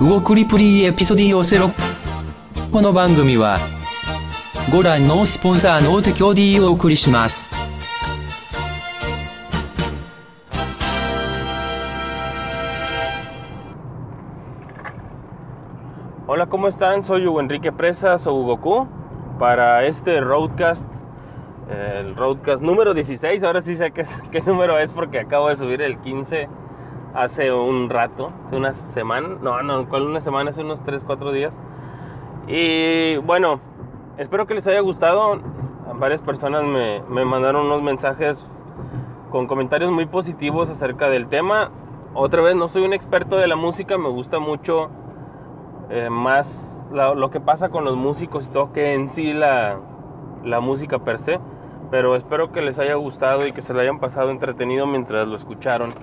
動くりプリエピソディオセロこの番組はご覧のスポンサーの提供でお送りします Hola, ¿cómo están? Soy Hugo Enrique Presas o Hugo Q para este Roadcast, el Roadcast número 16. Ahora sí sé qué, es- qué número es porque acabo de subir el 15 hace un rato, hace una semana. No, no, ¿cuál una semana? Hace unos 3, 4 días. Y bueno, espero que les haya gustado. Varias personas me, me mandaron unos mensajes con comentarios muy positivos acerca del tema. Otra vez, no soy un experto de la música, me gusta mucho eh, más lo que pasa con los músicos y todo que en sí la, la música per se. Pero espero que les haya gustado y que se lo hayan pasado entretenido mientras lo escucharon.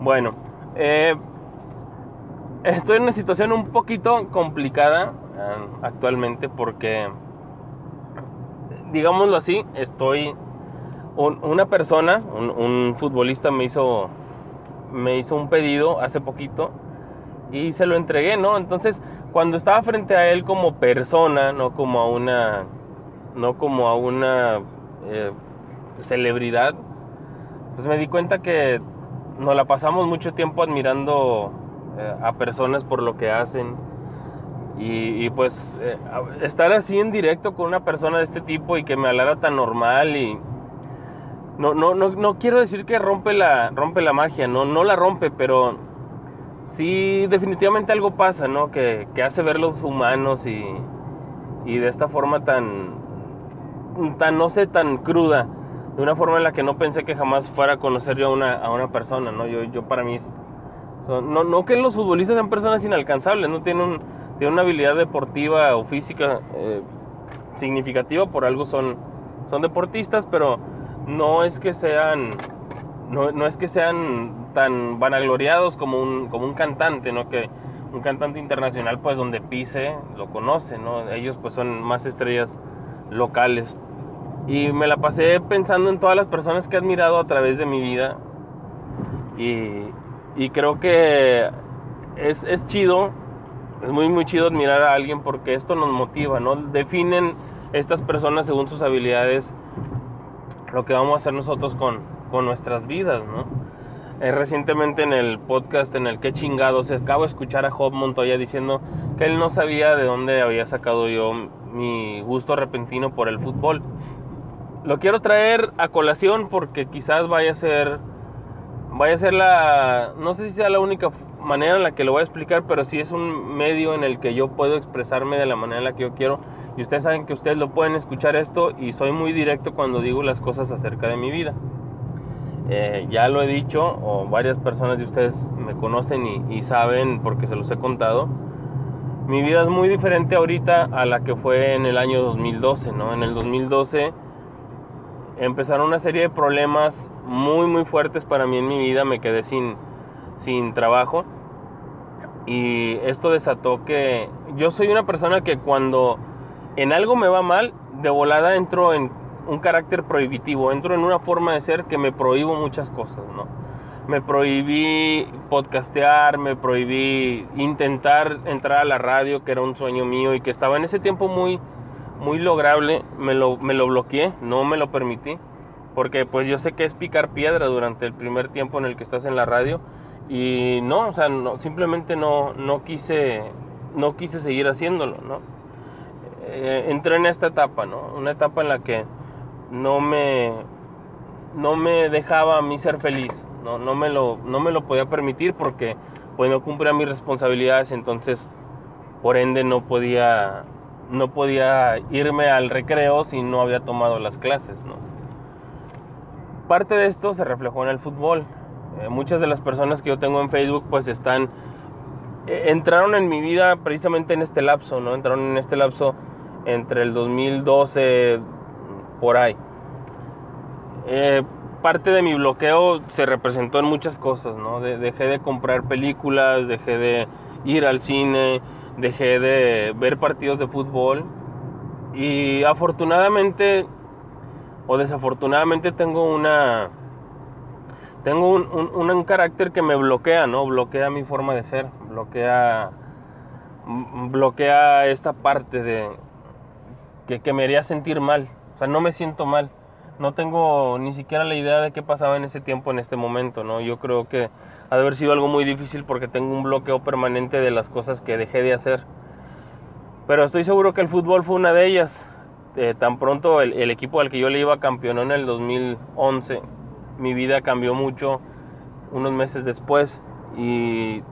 Bueno, eh, estoy en una situación un poquito complicada eh, actualmente porque, digámoslo así, estoy... un- una persona, un, un futbolista me hizo, me hizo un pedido hace poquito y se lo entregué, ¿no? Entonces, cuando estaba frente a él como persona, no como a una, no como a una eh, celebridad, pues me di cuenta que nos la pasamos mucho tiempo admirando eh, a personas por lo que hacen. Y, pues eh, estar así en directo con una persona de este tipo y que me hablara tan normal y no, no, no, no quiero decir que rompe la, rompe la magia, no, no la rompe, pero sí definitivamente algo pasa, ¿no? Que, que hace verlos humanos y, y de esta forma tan, tan, no sé, tan cruda, de una forma en la que no pensé que jamás fuera a conocer yo a una, a una persona, ¿no? Yo, yo para mí, son- no, no que los futbolistas sean personas inalcanzables, no tienen, tienen una habilidad deportiva o física eh, significativa, por algo son, son deportistas, pero no es que sean no, no es que sean tan vanagloriados como un, como un cantante, ¿no? Que un cantante internacional, pues donde pise, lo conoce, ¿no? Ellos pues son más estrellas locales. Y me la pasé pensando en todas las personas que he admirado a través de mi vida. Y, y creo que es, es chido, es muy, muy chido admirar a alguien porque esto nos motiva, ¿no? Definen estas personas según sus habilidades lo que vamos a hacer nosotros con, con nuestras vidas, ¿no? Eh, recientemente en el podcast en el que chingados acabo de escuchar a Job Montoya diciendo que él no sabía de dónde había sacado yo mi gusto repentino por el fútbol. Lo quiero traer a colación porque quizás vaya a ser vaya a ser la no sé si sea la única manera en la que lo voy a explicar, pero sí es un medio en el que yo puedo expresarme de la manera en la que yo quiero y ustedes saben que ustedes lo pueden escuchar esto y soy muy directo cuando digo las cosas acerca de mi vida. Eh, ya lo he dicho, o varias personas de ustedes me conocen y, y saben porque se los he contado. Mi vida es muy diferente ahorita a la que fue en el año 2012, ¿no? En el 2012 empezaron una serie de problemas muy, muy fuertes para mí en mi vida. Me quedé sin, sin trabajo. Y esto desató que yo soy una persona que cuando en algo me va mal, de volada entro en un carácter prohibitivo, entro en una forma de ser que me prohíbo muchas cosas, ¿no? Me prohibí podcastear, me prohibí intentar entrar a la radio, que era un sueño mío y que estaba en ese tiempo muy, muy lograble, me lo, me lo bloqueé, no me lo permití, porque pues yo sé que es picar piedra durante el primer tiempo en el que estás en la radio y no, o sea, no, simplemente no, no quise, no quise seguir haciéndolo, ¿no? Eh, entré en esta etapa, ¿no? Una etapa en la que no me, no me dejaba a mí ser feliz, no, no, me lo, no me lo podía permitir porque pues no cumplía mis responsabilidades, entonces por ende no podía, no podía irme al recreo si no había tomado las clases, ¿no? Parte de esto se reflejó en el fútbol. Eh, muchas de las personas que yo tengo en Facebook pues están eh, entraron en mi vida precisamente en este lapso, ¿no? Entraron en este lapso entre el 2012 por ahí. Eh, parte de mi bloqueo se representó en muchas cosas, ¿no? De- dejé de comprar películas, dejé de ir al cine, dejé de ver partidos de fútbol y afortunadamente o desafortunadamente tengo una tengo un, un, carácter que me bloquea, ¿no? Bloquea mi forma de ser, bloquea, bloquea esta parte de que, que me haría sentir mal. O sea, no me siento mal. No tengo ni siquiera la idea de qué pasaba en ese tiempo, en este momento, ¿no? Yo creo que ha de haber sido algo muy difícil porque tengo un bloqueo permanente de las cosas que dejé de hacer. Pero estoy seguro que el fútbol fue una de ellas. Eh, tan pronto el, equipo al que yo le iba campeonó en el 2011 mi vida cambió mucho unos meses después y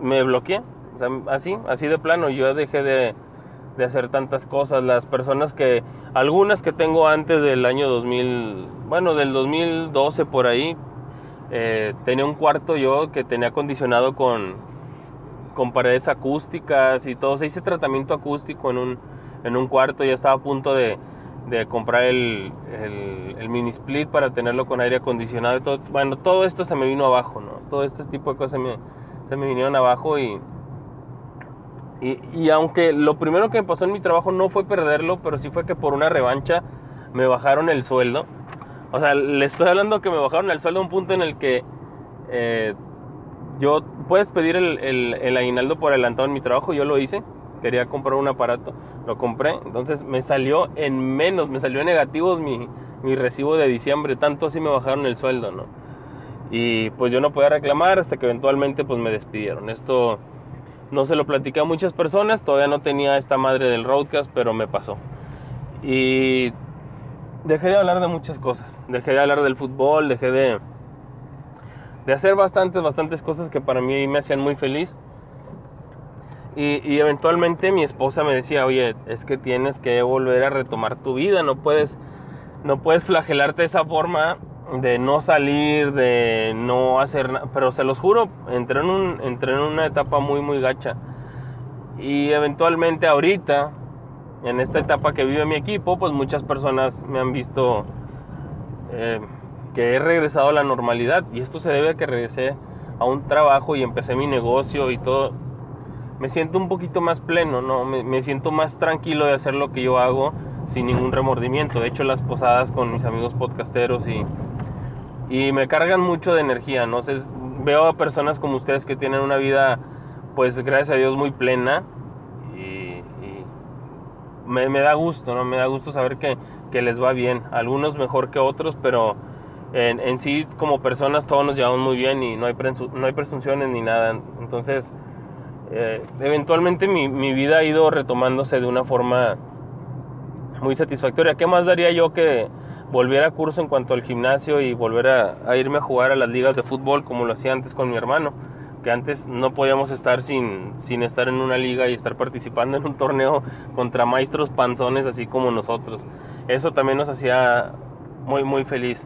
me bloqueé. así, así de plano, yo dejé de, de, hacer tantas cosas. Las personas que, algunas que tengo antes del año 2000, bueno, del 2012 por ahí, eh, tenía un cuarto yo que tenía acondicionado con, con paredes acústicas y todo. Se hice tratamiento acústico en un, en un cuarto, ya estaba a punto de, de comprar el, el, mini split para tenerlo con aire acondicionado y todo. Bueno, todo esto se me vino abajo, ¿no? Todo este tipo de cosas se me, se me vinieron abajo y, y, y, aunque lo primero que me pasó en mi trabajo no fue perderlo, pero sí fue que por una revancha me bajaron el sueldo. O sea, le estoy hablando que me bajaron el sueldo a un punto en el que eh, yo puedes pedir el, el, aguinaldo por adelantado en mi trabajo, yo lo hice quería comprar un aparato, lo compré, entonces me salió en menos, me salió en negativos mi, mi recibo de diciembre, tanto así me bajaron el sueldo, ¿no? Y pues yo no podía reclamar hasta que eventualmente pues me despidieron. Esto no se lo platiqué a muchas personas, todavía no tenía esta madre del roadcast, pero me pasó. Y dejé de hablar de muchas cosas, dejé de hablar del fútbol, dejé de, de hacer bastantes, bastantes cosas que para mí me hacían muy feliz y, eventualmente mi esposa me decía, oye, es que tienes que volver a retomar tu vida, no puedes, no puedes flagelarte de esa forma de no salir, de no hacer nada. Pero se los juro, entré en, un, entré en una etapa muy, muy gacha. Y eventualmente ahorita, en esta etapa que vive mi equipo, pues muchas personas me han visto eh, que he regresado a la normalidad. Y esto se debe a que regresé a un trabajo y empecé mi negocio y todo me siento un poquito más pleno, ¿no? Me, siento más tranquilo de hacer lo que yo hago sin ningún remordimiento. De hecho, las posadas con mis amigos podcasteros y, y me cargan mucho de energía, ¿no? sé veo a personas como ustedes que tienen una vida, pues gracias a Dios, muy plena me, da gusto, ¿no? Me da gusto saber que, que, les va bien. Algunos mejor que otros, pero en, en sí, como personas, todos nos llevamos muy bien y no hay, no hay presunciones ni nada. Entonces, eh, eventualmente mi, mi, vida ha ido retomándose de una forma muy satisfactoria. ¿Qué más daría yo que volviera a curso en cuanto al gimnasio y volver a, irme a jugar a las ligas de fútbol como lo hacía antes con mi hermano? Que antes no podíamos estar sin, sin estar en una liga y estar participando en un torneo contra maestros panzones así como nosotros. Eso también nos hacía muy, muy feliz.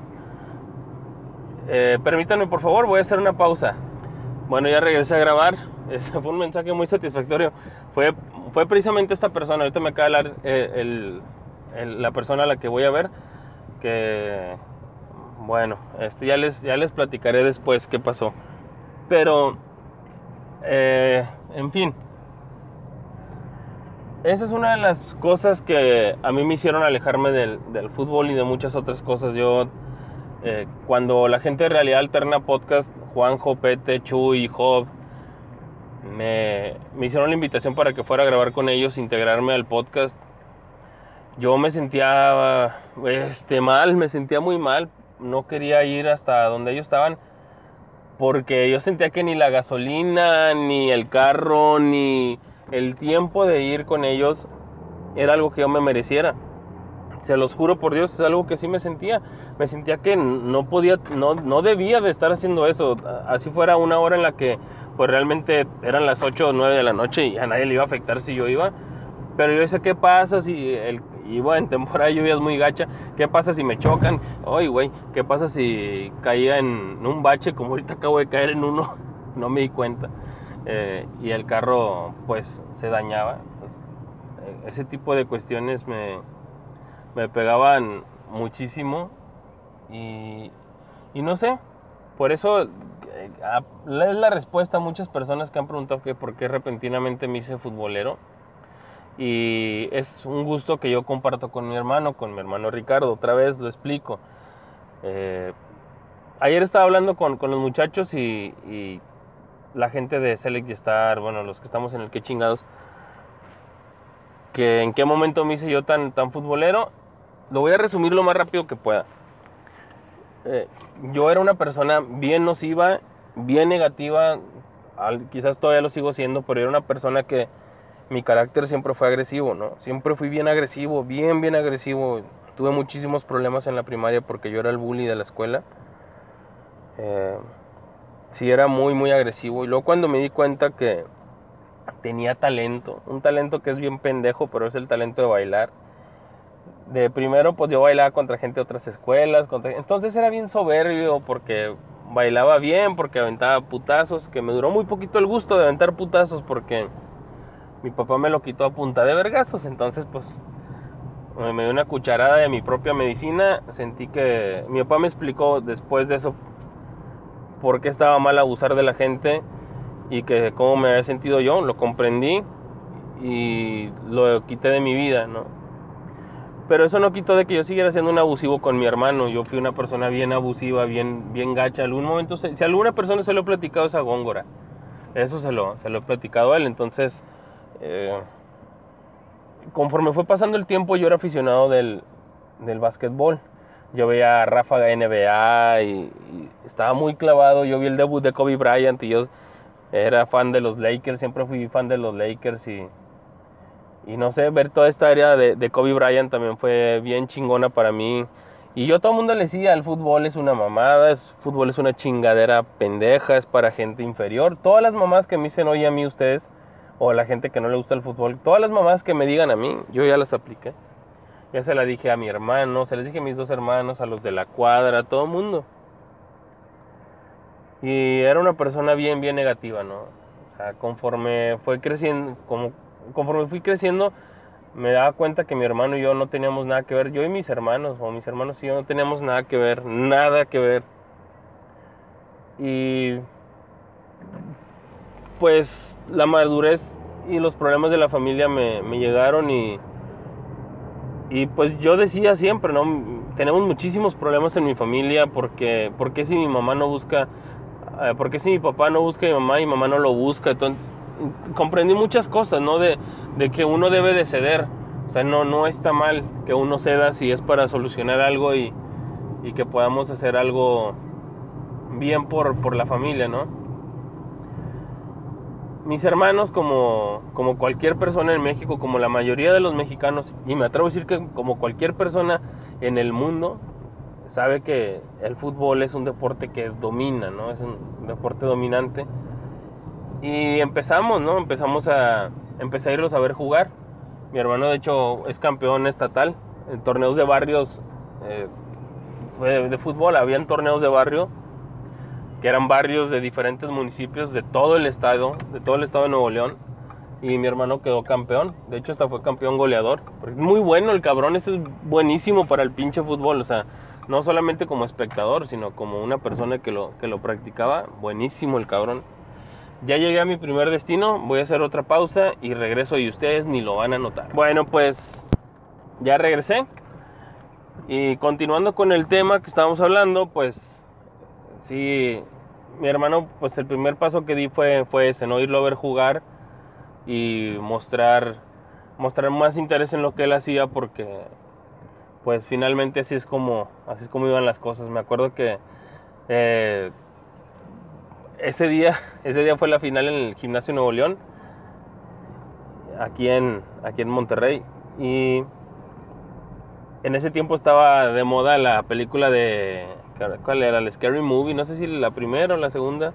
Eh, permítanme por favor, voy a hacer una pausa. Bueno, ya regresé a grabar. Este fue un mensaje muy satisfactorio. Fue, fue precisamente esta persona. Ahorita me acaba de hablar eh, el, la persona a la que voy a ver. Que, bueno, este, ya, les, ya les platicaré después qué pasó. Pero, eh, en fin. Esa es una de las cosas que a mí me hicieron alejarme del, del fútbol y de muchas otras cosas. Yo, eh, cuando la gente de Realidad Alterna Podcast, Juanjo, Pete, Chuy, Job, me, me hicieron la invitación para que fuera a grabar con ellos, integrarme al podcast. Yo me sentía este, mal, me sentía muy mal. No quería ir hasta donde ellos estaban porque yo sentía que ni la gasolina, ni el carro, ni el tiempo de ir con ellos era algo que yo me mereciera. Se los juro por Dios, es algo que sí me sentía. Me sentía que no podía, no, no debía de estar haciendo eso. Así fuera una hora en la que pues realmente eran las 8 o 9 de la noche y a nadie le iba a afectar si yo iba. Pero yo decía, ¿qué pasa si el, iba en temporada de lluvias muy gacha? ¿Qué pasa si me chocan? Oye, güey, ¿qué pasa si caía en un bache como ahorita acabo de caer en uno? no me di cuenta. Eh, y el carro pues se dañaba. Pues, eh, ese tipo de cuestiones me, me pegaban muchísimo y, y no sé, por eso es la respuesta a muchas personas que han preguntado que por qué repentinamente me hice futbolero. Y es un gusto que yo comparto con mi hermano, con mi hermano Ricardo. Otra vez lo explico. Eh, Ayer estaba hablando con, con los muchachos y, la gente de Select y Star, bueno, los que estamos en el que chingados, que en qué momento me hice yo tan, tan futbolero. Lo voy a resumir lo más rápido que pueda. Eh, yo era una persona bien nociva, bien negativa, quizás todavía lo sigo siendo, pero era una persona que mi carácter siempre fue agresivo, ¿no? Siempre fui bien agresivo, bien, bien agresivo. Tuve muchísimos problemas en la primaria porque yo era el bully de la escuela. Eh, sí, era muy, muy agresivo. Y luego cuando me di cuenta que tenía talento, un talento que es bien pendejo, pero es el talento de bailar. De primero, pues yo bailaba contra gente de otras escuelas. Entonces era bien soberbio porque bailaba bien, porque aventaba putazos, que me duró muy poquito el gusto de aventar putazos porque mi papá me lo quitó a punta de vergazos, entonces pues me dio una cucharada de mi propia medicina, sentí que mi papá me explicó después de eso por qué estaba mal abusar de la gente y que cómo me había sentido yo, lo comprendí y lo quité de mi vida, ¿no? Pero eso no quitó de que yo siguiera siendo un abusivo con mi hermano. Yo fui una persona bien abusiva, bien, bien gacha. Algún momento, si alguna persona se lo he platicado es a Góngora. Eso se lo, se lo he platicado a él. Entonces, eh, conforme fue pasando el tiempo, yo era aficionado del, del básquetbol. Yo veía a Ráfaga NBA y, estaba muy clavado. Yo vi el debut de Kobe Bryant y yo era fan de los Lakers. Siempre fui fan de los Lakers y, y no sé, ver toda esta área de, Kobe Bryant también fue bien chingona para mí. Y yo todo el mundo le decía, el fútbol es una mamada, el fútbol es una chingadera pendeja, es para gente inferior. Todas las mamás que me dicen, oye a mí ustedes, o la gente que no le gusta el fútbol, todas las mamás que me digan a mí, yo ya las apliqué. Ya se la dije a mi hermano, se les dije a mis dos hermanos, a los de la cuadra, a todo el mundo. Y era una persona bien, bien negativa, ¿no? O sea, conforme fue creciendo, como, conforme fui creciendo, me daba cuenta que mi hermano y yo no teníamos nada que ver. Yo y mis hermanos, o mis hermanos y yo no teníamos nada que ver, nada que ver. Y pues la madurez y los problemas de la familia me, llegaron y, y pues yo decía siempre, ¿no? Tenemos muchísimos problemas en mi familia porque, porque si mi mamá no busca, eh, porque si mi papá no busca a mi mamá y mi mamá no lo busca, entonces comprendí muchas cosas, ¿no? De, de, que uno debe de ceder, o sea, no, no está mal que uno ceda si es para solucionar algo y, y que podamos hacer algo bien por, por la familia, ¿no? Mis hermanos, como, como cualquier persona en México, como la mayoría de los mexicanos, y me atrevo a decir que como cualquier persona en el mundo, sabe que el fútbol es un deporte que domina, ¿no? Es un deporte dominante. Y empezamos, ¿no? Empezamos a, empecé a irlos a ver jugar. Mi hermano, de hecho, es campeón estatal en torneos de barrios eh, de, de fútbol. Habían torneos de barrio que eran barrios de diferentes municipios de todo el estado, de todo el estado de Nuevo León. Y mi hermano quedó campeón. De hecho, hasta fue campeón goleador. Muy bueno el cabrón. Este es buenísimo para el pinche fútbol. O sea, no solamente como espectador, sino como una persona que lo, que lo practicaba. Buenísimo el cabrón. Ya llegué a mi primer destino. Voy a hacer otra pausa y regreso y ustedes ni lo van a notar. Bueno, pues ya regresé. Y continuando con el tema que estábamos hablando, pues sí, mi hermano, pues el primer paso que di fue, fue ese, ¿no? Irlo a ver jugar y mostrar, mostrar más interés en lo que él hacía porque, pues finalmente así es como, así es como iban las cosas. Me acuerdo que eh, ese día, ese día fue la final en el Gimnasio Nuevo León, aquí en, aquí en Monterrey, y en ese tiempo estaba de moda la película de ¿Cuál era? El Scary Movie, no sé si la primera o la segunda.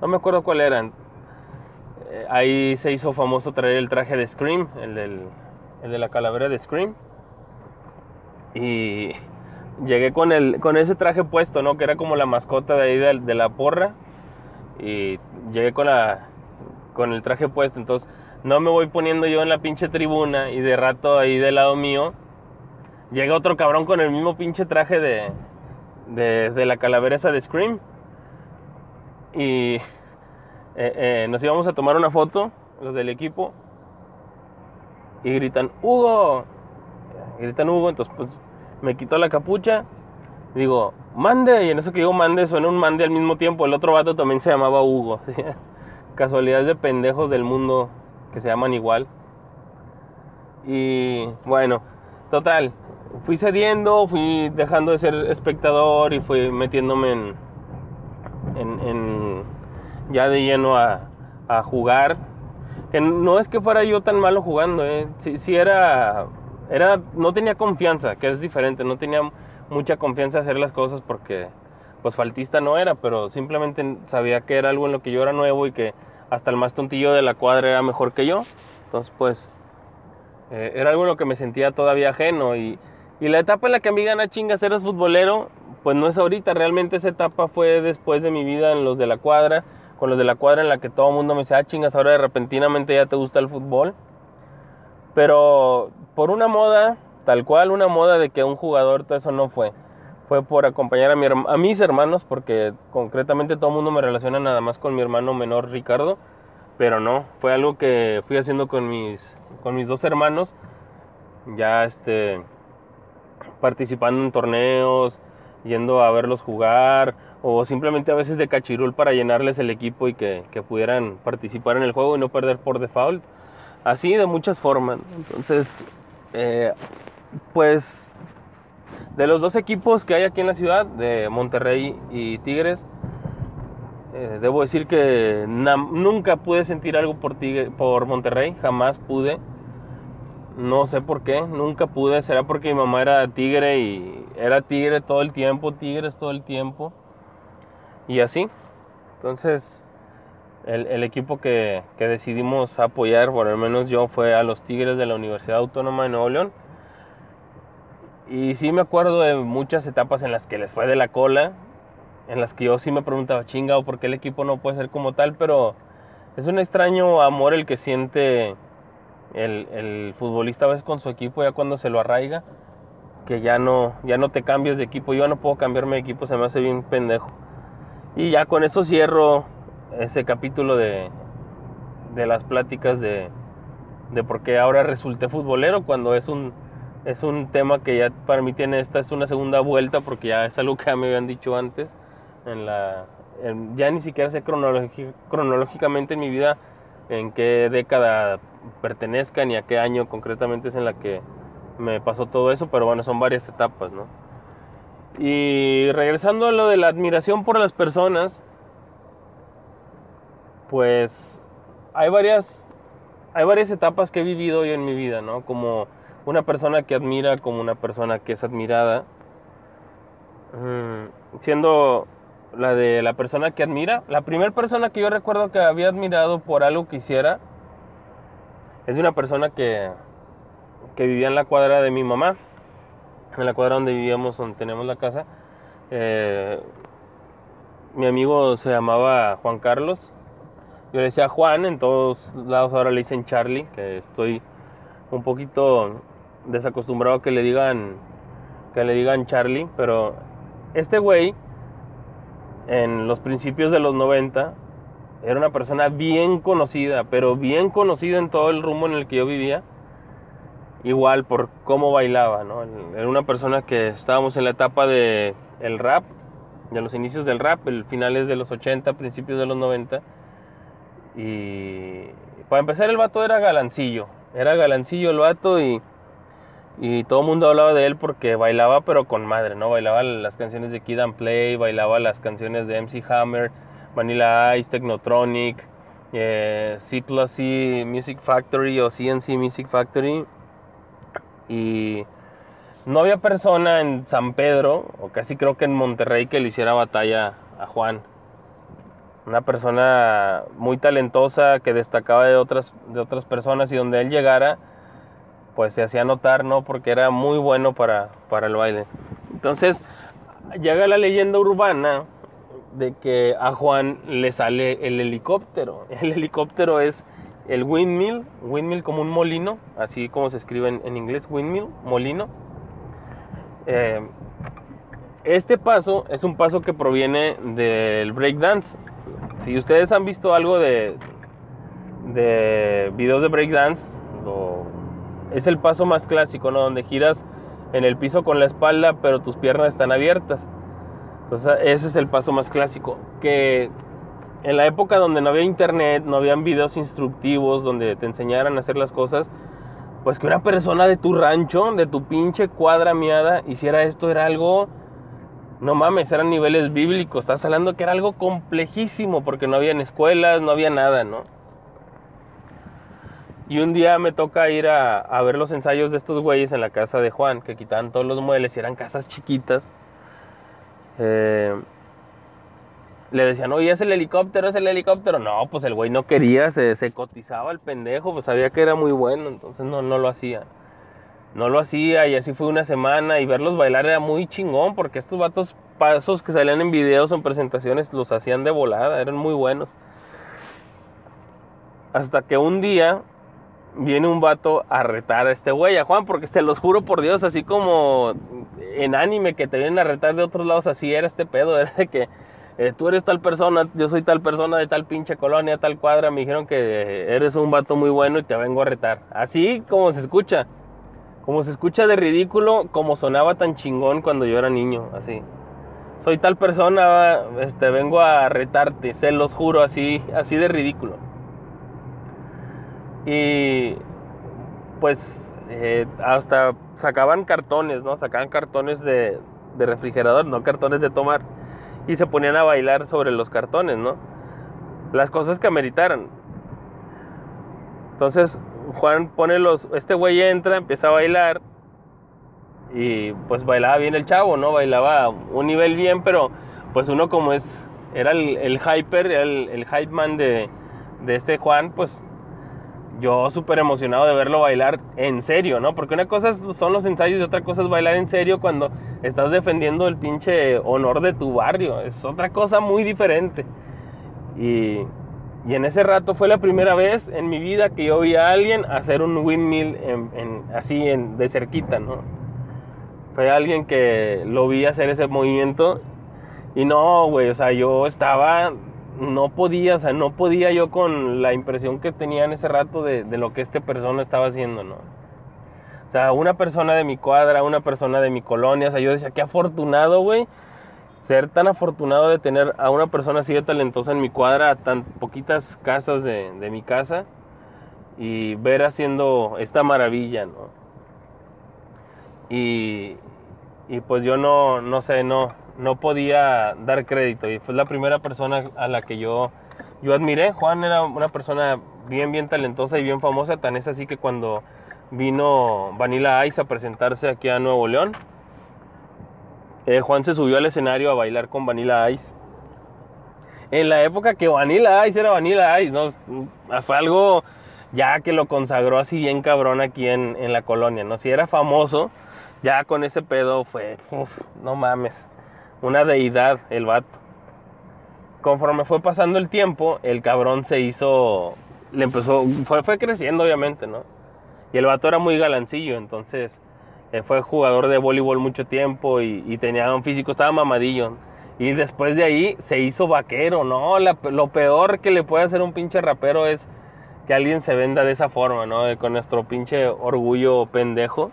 No me acuerdo cuál era. Eh, ahí se hizo famoso traer el traje de Scream, el, del, el de la calavera de Scream. Y llegué con, el, con ese traje puesto, ¿no? Que era como la mascota de ahí de, de la porra. Y llegué con, la, con el traje puesto. Entonces no me voy poniendo yo en la pinche tribuna y de rato ahí del lado mío llega otro cabrón con el mismo pinche traje de, de, la calavera esa de Scream. Y eh, eh, nos íbamos a tomar una foto, los del equipo, y gritan, Hugo. gritan Hugo, entonces pues me quito la capucha. Digo, mande, y en eso que digo mande suena un mande al mismo tiempo. El otro vato también se llamaba Hugo. Casualidades de pendejos del mundo que se llaman igual. Y bueno, total, fui cediendo, fui dejando de ser espectador y fui metiéndome en, en, ya de lleno a, a, jugar. Que no es que fuera yo tan malo jugando, ¿eh? sí, era, era, no tenía confianza, que es diferente, no tenía mucha confianza hacer las cosas porque pues faltista no era, pero simplemente sabía que era algo en lo que yo era nuevo y que hasta el más tontillo de la cuadra era mejor que yo. Entonces pues eh, era algo en lo que me sentía todavía ajeno y, y la etapa en la que a mí gana chingas eras futbolero, pues no es ahorita, realmente esa etapa fue después de mi vida en los de la cuadra, con los de la cuadra en la que todo el mundo me decía, ah, chingas, ahora de repentinamente ya te gusta el fútbol. Pero por una moda, tal cual una moda de que un jugador, todo eso no fue. Fue por acompañar a, mi, a mis hermanos, porque concretamente todo el mundo me relaciona nada más con mi hermano menor Ricardo, pero no, fue algo que fui haciendo con mis, con mis dos hermanos, ya este participando en torneos, yendo a verlos jugar o simplemente a veces de cachirul para llenarles el equipo y que, pudieran participar en el juego y no perder por default. Así de muchas formas. Entonces, eh, pues de los dos equipos que hay aquí en la ciudad, de Monterrey y Tigres, eh, debo decir que nunca pude sentir algo por, por Monterrey, jamás pude. No sé por qué, nunca pude. Será porque mi mamá era tigre y era tigre todo el tiempo, tigres todo el tiempo. Y así. Entonces, el, equipo que, decidimos apoyar, por al menos yo, fue a los Tigres de la Universidad Autónoma de Nuevo León. Y sí me acuerdo de muchas etapas en las que les fue de la cola, en las que yo sí me preguntaba, chingado, ¿por qué el equipo no puede ser como tal? Pero es un extraño amor el que siente el, futbolista a veces con su equipo ya cuando se lo arraiga, que ya no, ya no te cambias de equipo. Yo no puedo cambiarme de equipo, se me hace bien pendejo. Y ya con eso cierro ese capítulo de, de las pláticas de, de por qué ahora resulté futbolero cuando es un, es un tema que ya para mí tiene esta es una segunda vuelta porque ya es algo que ya me habían dicho antes en la ya ni siquiera sé cronológicamente en mi vida en qué década pertenezca ni a qué año concretamente es en la que me pasó todo eso, pero bueno, son varias etapas, ¿no? Y regresando a lo de la admiración por las personas, pues hay varias, hay varias etapas que he vivido yo en mi vida, ¿no? Como una persona que admira, como una persona que es admirada. Mm, siendo la de la persona que admira, la primera persona que yo recuerdo que había admirado por algo que hiciera es de una persona que, que vivía en la cuadra de mi mamá, en la cuadra donde vivíamos, donde tenemos la casa. Eh, mi amigo se llamaba Juan Carlos. Yo le decía Juan, en todos lados ahora le dicen Charlie, que estoy un poquito desacostumbrado a que le digan que le digan Charlie, pero este güey en los principios de los 90 era una persona bien conocida, pero bien conocida en todo el rumbo en el que yo vivía. Igual por cómo bailaba, ¿no? Era una persona que estábamos en la etapa de el rap, de los inicios del rap, el finales de los 80, principios de los 90. Y para empezar el vato era galancillo, era galancillo el vato y, y todo el mundo hablaba de él porque bailaba pero con madre, ¿no? Bailaba las canciones de Kid and Play, bailaba las canciones de MC Hammer, Vanilla Ice, Technotronic, eh, C plus Music Factory o CNC Music Factory. Y no había persona en San Pedro, o casi creo que en Monterrey, que le hiciera batalla a Juan. Una persona muy talentosa que destacaba de otras, de otras personas y donde él llegara, pues se hacía notar, ¿no? Porque era muy bueno para, para el baile. Entonces, llega la leyenda urbana de que a Juan le sale el helicóptero. El helicóptero es el windmill, windmill como un molino, así como se escribe en, inglés, windmill, molino. Eh, este paso es un paso que proviene del breakdance. Si ustedes han visto algo de, de videos de breakdance, es el paso más clásico, ¿no? Donde giras en el piso con la espalda, pero tus piernas están abiertas. Entonces ese es el paso más clásico, que en la época donde no había internet, no habían videos instructivos donde te enseñaran a hacer las cosas, pues que una persona de tu rancho, de tu pinche cuadra miada, hiciera esto era algo, no mames, eran niveles bíblicos, estás hablando que era algo complejísimo porque no había escuelas, no había nada, ¿no? Y un día me toca ir a, a, ver los ensayos de estos güeyes en la casa de Juan, que quitaban todos los muebles y eran casas chiquitas. Eh, le decían, oye, es el helicóptero, es el helicóptero. No, pues el güey no quería, se, cotizaba el pendejo, pues sabía que era muy bueno, entonces no, no lo hacía. No lo hacía y así fue una semana y verlos bailar era muy chingón porque estos vatos pasos que salían en videos o en presentaciones los hacían de volada, eran muy buenos. Hasta que un día viene un vato a retar a este güey, a Juan, porque se los juro por Dios, así como en anime que te vienen a retar de otros lados, así era este pedo, era de que eh, tú eres tal persona, yo soy tal persona de tal pinche colonia, tal cuadra, me dijeron que eres un vato muy bueno y te vengo a retar. Así como se escucha, como se escucha de ridículo, como sonaba tan chingón cuando yo era niño, así. Soy tal persona, este, vengo a retarte, se los juro, así, así de ridículo. Y pues eh, hasta sacaban cartones, ¿no? Sacaban cartones de, de, refrigerador, no cartones de tomar. Y se ponían a bailar sobre los cartones, ¿no? Las cosas que ameritaran. Entonces Juan pone los... Este güey entra, empieza a bailar. Y pues bailaba bien el chavo, ¿no? Bailaba un nivel bien, pero pues uno como es... Era el, hyper, el, el hype man de, de este Juan, pues yo súper emocionado de verlo bailar en serio, ¿no? Porque una cosa son los ensayos y otra cosa es bailar en serio cuando estás defendiendo el pinche honor de tu barrio. Es otra cosa muy diferente. Y, en ese rato fue la primera vez en mi vida que yo vi a alguien hacer un windmill así en, de cerquita, ¿no? Fue alguien que lo vi hacer ese movimiento y no, güey, o sea, yo estaba no podía, o sea, no podía yo con la impresión que tenía en ese rato de, de, lo que esta persona estaba haciendo, ¿no? O sea, una persona de mi cuadra, una persona de mi colonia, o sea, yo decía, qué afortunado, güey, ser tan afortunado de tener a una persona así de talentosa en mi cuadra, a tan poquitas casas de, de mi casa, y ver haciendo esta maravilla, ¿no? Y, y pues yo no, no sé, no, no podía dar crédito y fue la primera persona a la que yo, yo admiré. Juan era una persona bien, bien talentosa y bien famosa, tan es así que cuando vino Vanilla Ice a presentarse aquí a Nuevo León, eh, Juan se subió al escenario a bailar con Vanilla Ice. En la época que Vanilla Ice era Vanilla Ice, ¿no? Fue algo ya que lo consagró así bien cabrón aquí en, en la colonia, ¿no? Si era famoso, ya con ese pedo fue, uf, no mames una deidad el vato. Conforme fue pasando el tiempo, el cabrón se hizo, le empezó, fue, fue creciendo obviamente, ¿no? Y el vato era muy galancillo, entonces eh, fue jugador de voleibol mucho tiempo y, tenía un físico, estaba mamadillo. Y después de ahí se hizo vaquero, ¿no? Lo peor que le puede hacer un pinche rapero es que alguien se venda de esa forma, ¿no? Con nuestro pinche orgullo pendejo.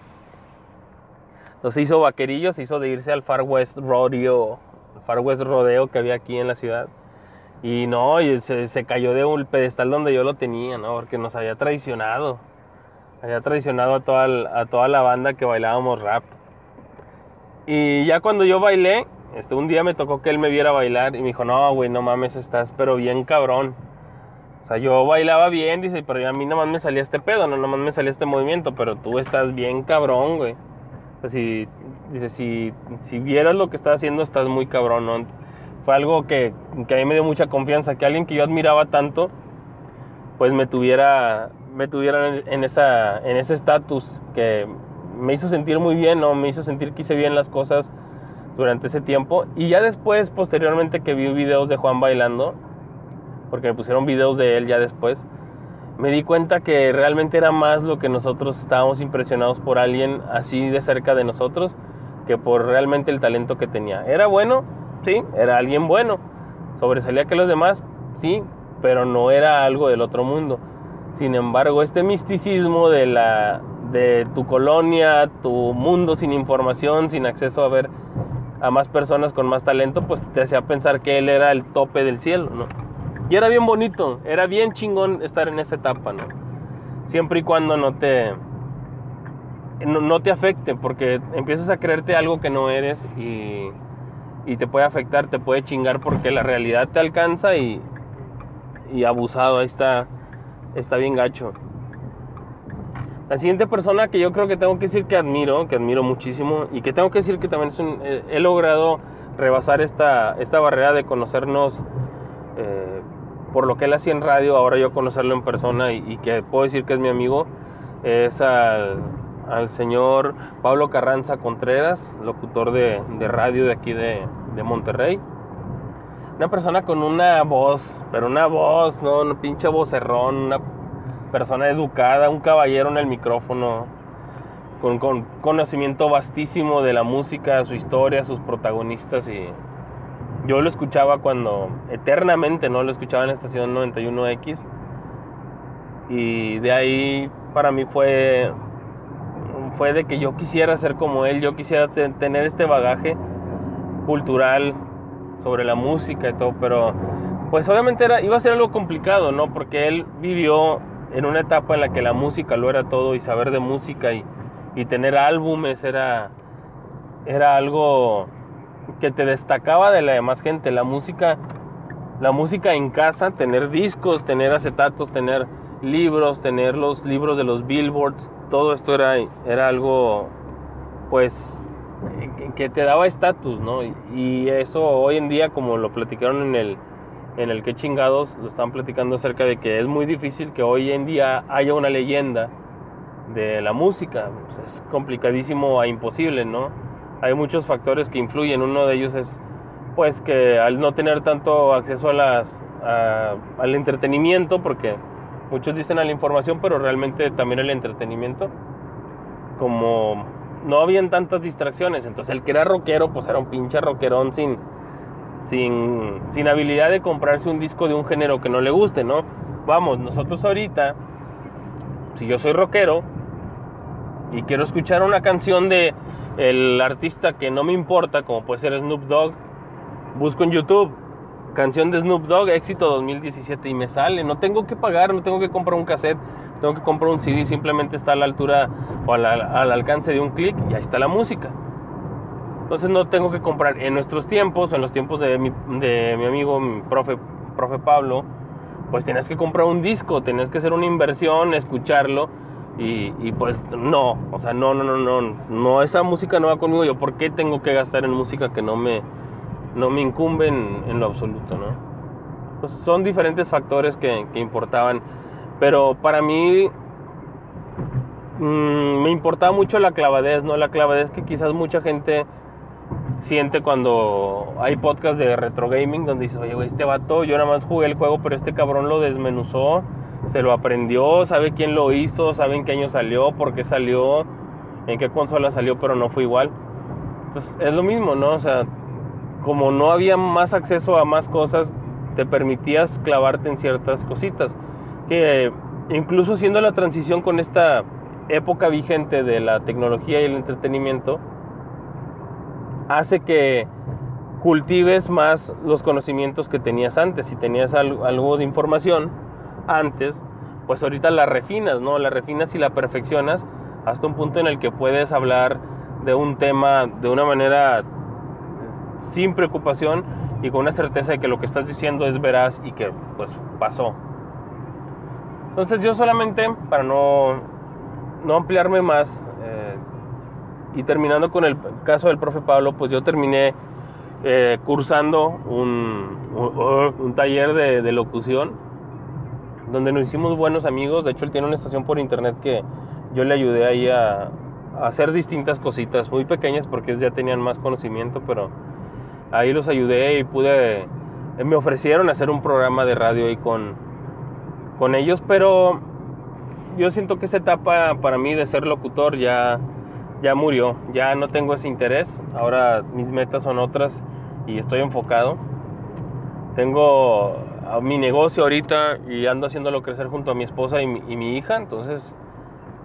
Entonces hizo vaquerillo, se hizo de irse al Far West Rodeo, Far West Rodeo que había aquí en la ciudad. Y no, y se, se, cayó de un pedestal donde yo lo tenía, ¿no? Porque nos había traicionado. Había traicionado a toda, a toda la banda que bailábamos rap. Y ya cuando yo bailé, este, un día me tocó que él me viera bailar y me dijo, no, güey, no mames, estás pero bien cabrón. O sea, yo bailaba bien, dice, pero a mí nomás me salía este pedo, no nomás me salía este movimiento, pero tú estás bien cabrón, güey. Sea, si, dice, si, si vieras lo que estás haciendo, estás muy cabrón. Fue algo que, que, a mí me dio mucha confianza, que alguien que yo admiraba tanto, pues me tuviera, me tuviera en, esa, en ese estatus que me hizo sentir muy bien, ¿no? Me hizo sentir que hice bien las cosas durante ese tiempo. Y ya después, posteriormente que vi videos de Juan bailando, porque me pusieron videos de él ya después, me di cuenta que realmente era más lo que nosotros estábamos impresionados por alguien así de cerca de nosotros que por realmente el talento que tenía. ¿Era bueno? Sí, era alguien bueno. ¿Sobresalía que los demás? Sí, pero no era algo del otro mundo. Sin embargo, este misticismo de, la, de tu colonia, tu mundo sin información, sin acceso a ver, a más personas con más talento, pues te hacía pensar que él era el tope del cielo, ¿no? Y era bien bonito, era bien chingón estar en esa etapa, ¿no? Siempre y cuando no te no, te afecte, porque empiezas a creerte algo que no eres y, y, te puede afectar, te puede chingar porque la realidad te alcanza y, y abusado, ahí está, está bien gacho. La siguiente persona que yo creo que tengo que decir que admiro, que admiro muchísimo y que tengo que decir que también es un, eh, he logrado rebasar esta, esta barrera de conocernos eh, por lo que él hacía en radio, ahora yo conocerlo en persona y, que puedo decir que es mi amigo, es al, señor Pablo Carranza Contreras, locutor de, radio de aquí de, de, Monterrey. Una persona con una voz, pero una voz, no, un pinche vocerrón, una persona educada, un caballero en el micrófono, con, conocimiento vastísimo de la música, su historia, sus protagonistas y yo lo escuchaba cuando eternamente, ¿no? Lo escuchaba en la estación 91X y de ahí para mí fue fue de que yo quisiera ser como él, yo quisiera tener este bagaje cultural sobre la música y todo, pero pues obviamente era, iba a ser algo complicado, ¿no? Porque él vivió en una etapa en la que la música lo era todo y saber de música y, tener álbumes era, era algo que te destacaba de la demás gente. La música, la música en casa, tener discos, tener acetatos, tener libros, tener los libros de los billboards, todo esto era, era algo pues que te daba estatus, ¿no? Y eso hoy en día, como lo platicaron en el, en el que chingados lo están platicando acerca de que es muy difícil que hoy en día haya una leyenda de la música. Pues, es complicadísimo a imposible, ¿no? Hay muchos factores que influyen. Uno de ellos es, pues, que al no tener tanto acceso a las, al entretenimiento, porque muchos dicen a la información, pero realmente también el entretenimiento, como no habían tantas distracciones. Entonces, el que era rockero, pues era un pinche rockerón sin sin, sin habilidad de comprarse un disco de un género que no le guste, ¿no? Vamos, nosotros ahorita, si yo soy rockero y quiero escuchar una canción de el artista que no me importa, como puede ser Snoop Dogg, busco en YouTube canción de Snoop Dogg, éxito 2017 y me sale, no tengo que pagar, no tengo que comprar un cassette, tengo que comprar un CD, simplemente está a la altura o al, al alcance de un clic y ahí está la música. Entonces no tengo que comprar. En nuestros tiempos, en los tiempos de mi, de mi amigo, mi profe, profe Pablo, pues tenías que comprar un disco, tenías que hacer una inversión, escucharlo. Y, y, pues no, o sea, no, no, no, no, no, esa música no va conmigo. Yo, ¿por qué tengo que gastar en música que no me, no me incumbe en, lo absoluto, no? Pues son diferentes factores que, que importaban. Pero para mí mmm, me importaba mucho la clavadez, ¿no? La clavadez que quizás mucha gente siente cuando hay podcast de retro gaming donde dices, oye, güey, este vato, yo nada más jugué el juego, pero este cabrón lo desmenuzó, se lo aprendió, sabe quién lo hizo, sabe en qué año salió, por qué salió, en qué consola salió, pero no fue igual. Entonces, es lo mismo, ¿no? O sea, como no había más acceso a más cosas, te permitías clavarte en ciertas cositas. Que incluso haciendo la transición con esta época vigente de la tecnología y el entretenimiento, hace que cultives más los conocimientos que tenías antes. Si tenías algo, de información antes, pues ahorita la refinas, ¿no? La refinas y la perfeccionas hasta un punto en el que puedes hablar de un tema de una manera sin preocupación y con una certeza de que lo que estás diciendo es veraz y que pues pasó. Entonces yo solamente, para no, no ampliarme más, y terminando con el caso del profe Pablo, pues yo terminé eh, cursando un, un, taller de, locución donde nos hicimos buenos amigos. De hecho, él tiene una estación por internet que yo le ayudé ahí a, hacer distintas cositas muy pequeñas porque ellos ya tenían más conocimiento, pero ahí los ayudé y pude. Eh, me ofrecieron hacer un programa de radio ahí con, con ellos, pero yo siento que esa etapa para mí de ser locutor ya ya murió, ya no tengo ese interés, ahora mis metas son otras y estoy enfocado. Tengo mi negocio ahorita y ando haciéndolo crecer junto a mi esposa y mi, hija, entonces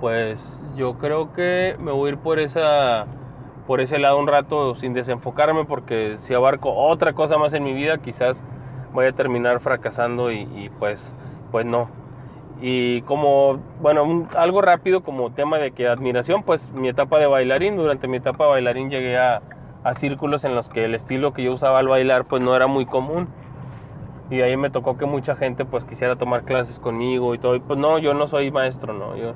pues yo creo que me voy a ir por esa por ese lado un rato sin desenfocarme porque si abarco otra cosa más en mi vida quizás voy a terminar fracasando y, pues, pues no. Y como, bueno, algo rápido como tema de que admiración, pues mi etapa de bailarín, durante mi etapa de bailarín llegué a, a círculos en los que el estilo que yo usaba al bailar pues no era muy común. Y ahí me tocó que mucha gente pues quisiera tomar clases conmigo y todo. Y pues no, yo no soy maestro, no. Yo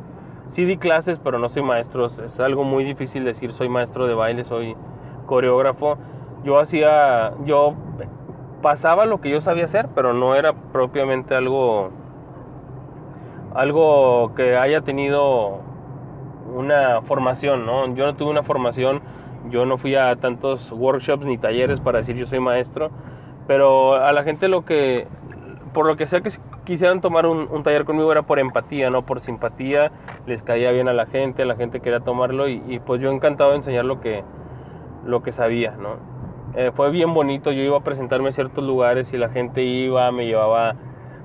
sí di clases, pero no soy maestro. Es algo muy difícil decir soy maestro de baile, soy coreógrafo. Yo hacía, yo pasaba lo que yo sabía hacer, pero no era propiamente algo algo que haya tenido una formación, ¿no? Yo no tuve una formación yo no fui a tantos workshops ni talleres para decir yo soy maestro, pero a la gente lo que, por lo que sea que quisieran tomar un, taller conmigo era por empatía, no por simpatía, les caía bien a la gente, la gente quería tomarlo y, pues yo encantado de enseñar lo que, lo que sabía, ¿no? Eh, fue bien bonito, yo iba a presentarme a ciertos lugares y la gente iba, me llevaba,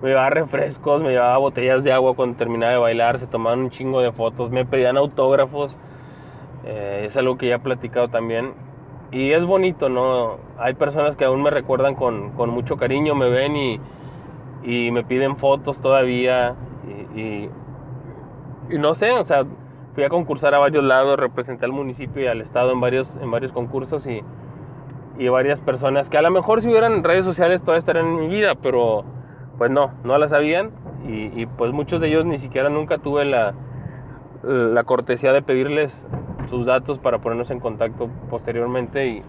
me llevaba refrescos, me llevaba botellas de agua cuando terminaba de bailar, se tomaban un chingo de fotos, me pedían autógrafos eh, es algo que ya he platicado también. Y es bonito, ¿no? Hay personas que aún me recuerdan con, con mucho cariño, me ven y, y me piden fotos todavía. Y, no sé, o sea, fui a concursar a varios lados, representé al municipio y al estado en varios, en varios concursos y, y varias personas que a lo mejor si hubieran redes sociales todavía estarían en mi vida, pero pues no, no las sabían. Y, y pues muchos de ellos ni siquiera nunca tuve la, la cortesía de pedirles sus datos para ponernos en contacto posteriormente y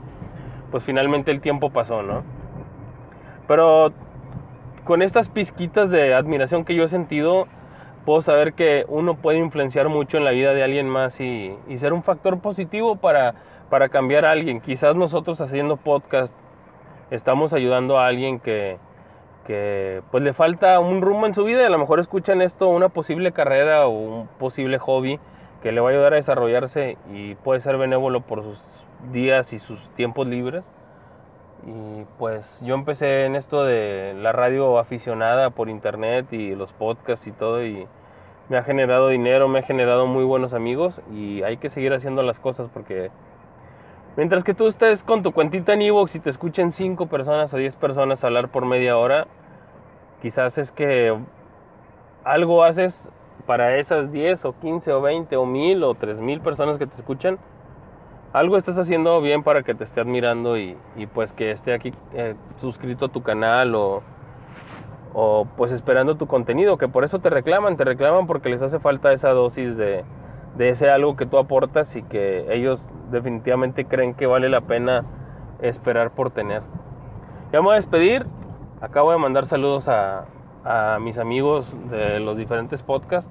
pues finalmente el tiempo pasó, ¿no? Pero con estas pizquitas de admiración que yo he sentido, puedo saber que uno puede influenciar mucho en la vida de alguien más y, ser un factor positivo para, para cambiar a alguien. Quizás nosotros haciendo podcast estamos ayudando a alguien que, que pues le falta un rumbo en su vida y a lo mejor escuchan esto, una posible carrera o un posible hobby que le va a ayudar a desarrollarse y puede ser benévolo por sus días y sus tiempos libres. Y pues yo empecé en esto de la radio aficionada por internet y los podcasts y todo y me ha generado dinero, me ha generado muy buenos amigos y hay que seguir haciendo las cosas porque mientras que tú estés con tu cuentita en Evox y te escuchen 5 personas o 10 personas hablar por media hora, quizás es que algo haces para esas 10 o 15 o 20 o 1000 o 3000 personas que te escuchan, algo estás haciendo bien para que te esté admirando y, pues que esté aquí eh, suscrito a tu canal o, o pues esperando tu contenido, que por eso te reclaman, te reclaman porque les hace falta esa dosis de, de ese algo que tú aportas y que ellos definitivamente creen que vale la pena esperar por tener. Ya me voy a despedir, acabo de mandar saludos a, a mis amigos de los diferentes podcasts.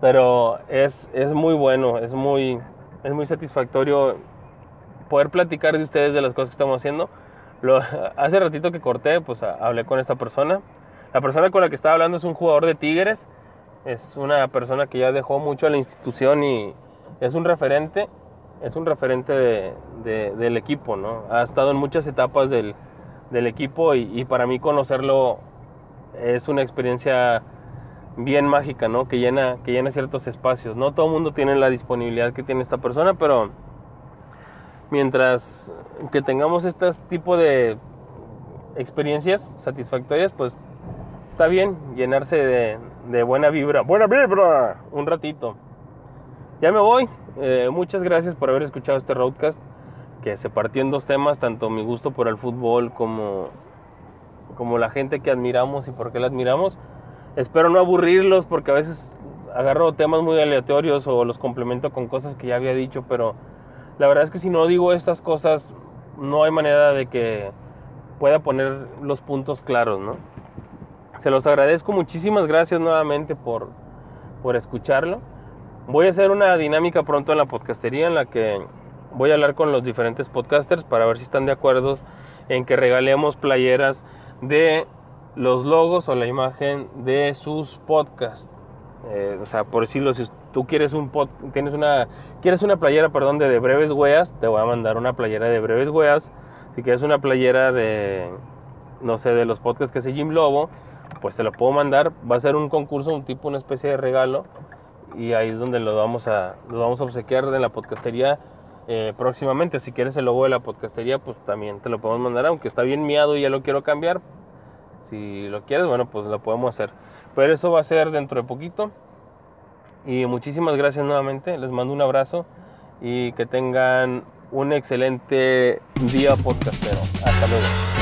Pero es, es muy bueno, es muy, es muy satisfactorio poder platicar de ustedes de las cosas que estamos haciendo. Lo, hace ratito que corté, pues hablé con esta persona. La persona con la que estaba hablando es un jugador de Tigres. Es una persona que ya dejó mucho a la institución y es un referente. Es un referente de, del equipo, ¿no? Ha estado en muchas etapas del, del equipo y, para mí conocerlo es una experiencia bien mágica, ¿no? Que llena, que llena ciertos espacios. No todo el mundo tiene la disponibilidad que tiene esta persona, pero mientras que tengamos este tipo de experiencias satisfactorias, pues está bien llenarse de, buena vibra. Buena vibra, un ratito. Ya me voy. Eh, muchas gracias por haber escuchado este roadcast que se partió en dos temas, tanto mi gusto por el fútbol como, como la gente que admiramos y por qué la admiramos. Espero no aburrirlos porque a veces agarro temas muy aleatorios o los complemento con cosas que ya había dicho, pero la verdad es que si no digo estas cosas no hay manera de que pueda poner los puntos claros, ¿no? Se los agradezco, muchísimas gracias nuevamente por, por escucharlo. Voy a hacer una dinámica pronto en la podcastería en la que voy a hablar con los diferentes podcasters para ver si están de acuerdo en que regalemos playeras de los logos o la imagen de sus podcasts. Eh, o sea, por decirlo, si tú quieres un pod, tienes una quieres una playera, perdón, de, de breves weas, te voy a mandar una playera de breves weas. Si quieres una playera de no sé, de los podcasts que hace Jim Lobo, pues te lo puedo mandar. Va a ser un concurso, un tipo, una especie de regalo y ahí es donde lo vamos a, lo vamos a obsequiar en la podcastería eh, próximamente. Si quieres el logo de la podcastería, pues también te lo podemos mandar, aunque está bien miado y ya lo quiero cambiar. Si lo quieres, bueno, pues lo podemos hacer. Pero eso va a ser dentro de poquito. Y muchísimas gracias nuevamente. Les mando un abrazo y que tengan un excelente día podcastero. Hasta luego.